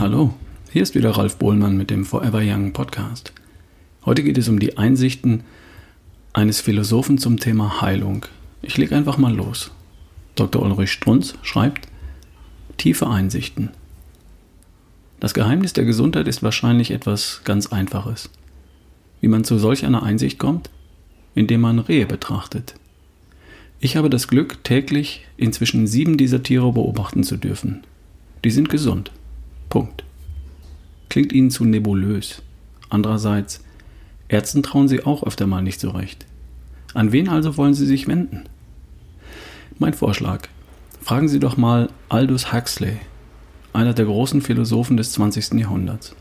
Hier ist wieder Ralf Bohlmann mit dem Forever Young Podcast. Heute geht es um die Einsichten eines Philosophen zum Thema Heilung. Ich lege einfach mal los. Dr. Ulrich Strunz schreibt Tiefe Einsichten. Das Geheimnis der Gesundheit ist wahrscheinlich etwas ganz Einfaches. Wie man zu solch einer Einsicht kommt? Indem man Rehe betrachtet. Ich habe das Glück, täglich inzwischen sieben dieser Tiere beobachten zu dürfen. Die sind gesund. Punkt klingt ihnen zu nebulös. Andererseits, Ärzten trauen sie auch öfter mal nicht so recht. An wen also wollen sie sich wenden? Mein Vorschlag. Fragen Sie doch mal Aldous Huxley, einer der großen Philosophen des 20. Jahrhunderts.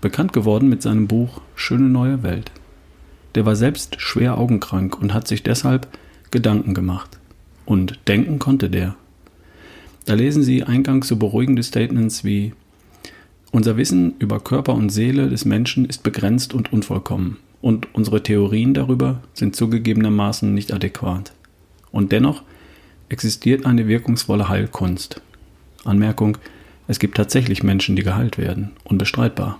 Bekannt geworden mit seinem Buch Schöne neue Welt. Der war selbst schwer augenkrank und hat sich deshalb Gedanken gemacht. Und denken konnte der. Da lesen Sie eingangs so beruhigende Statements wie unser Wissen über Körper und Seele des Menschen ist begrenzt und unvollkommen, und unsere Theorien darüber sind zugegebenermaßen nicht adäquat. Und dennoch existiert eine wirkungsvolle Heilkunst. Anmerkung, es gibt tatsächlich Menschen, die geheilt werden, unbestreitbar.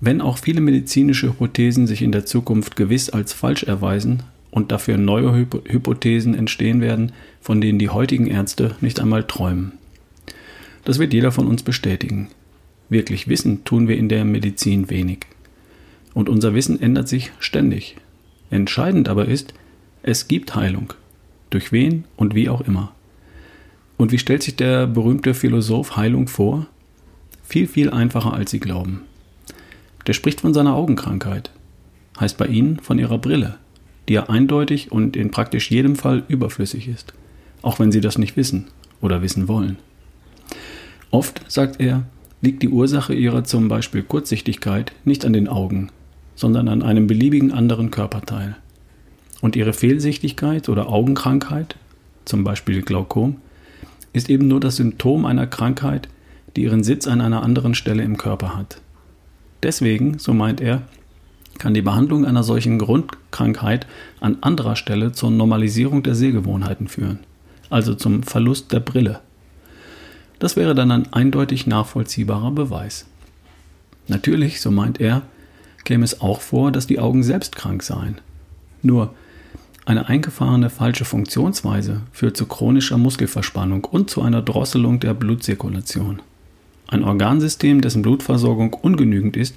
Wenn auch viele medizinische Hypothesen sich in der Zukunft gewiss als falsch erweisen und dafür neue Hypothesen entstehen werden, von denen die heutigen Ärzte nicht einmal träumen. Das wird jeder von uns bestätigen. Wirklich wissen tun wir in der Medizin wenig. Und unser Wissen ändert sich ständig. Entscheidend aber ist, es gibt Heilung. Durch wen und wie auch immer. Und wie stellt sich der berühmte Philosoph Heilung vor? Viel, viel einfacher, als Sie glauben. Der spricht von seiner Augenkrankheit. Heißt bei Ihnen von Ihrer Brille, die ja eindeutig und in praktisch jedem Fall überflüssig ist. Auch wenn Sie das nicht wissen oder wissen wollen. Oft, sagt er, liegt die Ursache ihrer zum Beispiel Kurzsichtigkeit nicht an den Augen, sondern an einem beliebigen anderen Körperteil. Und ihre Fehlsichtigkeit oder Augenkrankheit, zum Beispiel Glaukom, ist eben nur das Symptom einer Krankheit, die ihren Sitz an einer anderen Stelle im Körper hat. Deswegen, so meint er, kann die Behandlung einer solchen Grundkrankheit an anderer Stelle zur Normalisierung der Sehgewohnheiten führen, also zum Verlust der Brille. Das wäre dann ein eindeutig nachvollziehbarer Beweis. Natürlich, so meint er, käme es auch vor, dass die Augen selbst krank seien. Nur eine eingefahrene falsche Funktionsweise führt zu chronischer Muskelverspannung und zu einer Drosselung der Blutzirkulation. Ein Organsystem, dessen Blutversorgung ungenügend ist,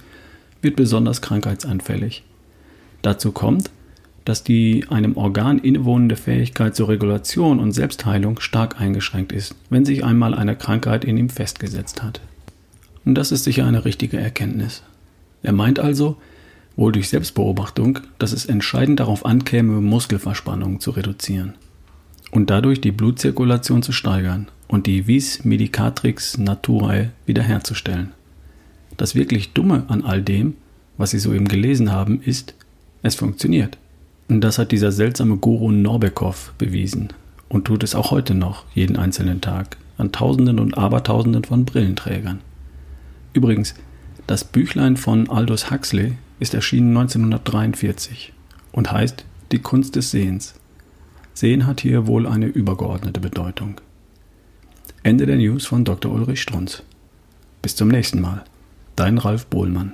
wird besonders krankheitsanfällig. Dazu kommt, dass die einem Organ innewohnende Fähigkeit zur Regulation und Selbstheilung stark eingeschränkt ist, wenn sich einmal eine Krankheit in ihm festgesetzt hat. Und das ist sicher eine richtige Erkenntnis. Er meint also, wohl durch Selbstbeobachtung, dass es entscheidend darauf ankäme, Muskelverspannungen zu reduzieren und dadurch die Blutzirkulation zu steigern und die Vis Medicatrix Naturae wiederherzustellen. Das wirklich Dumme an all dem, was Sie soeben gelesen haben, ist, es funktioniert. Und das hat dieser seltsame Guru Norbekov bewiesen und tut es auch heute noch, jeden einzelnen Tag, an Tausenden und Abertausenden von Brillenträgern. Übrigens, das Büchlein von Aldous Huxley ist erschienen 1943 und heißt Die Kunst des Sehens. Sehen hat hier wohl eine übergeordnete Bedeutung. Ende der News von Dr. Ulrich Strunz. Bis zum nächsten Mal. Dein Ralf Bohlmann.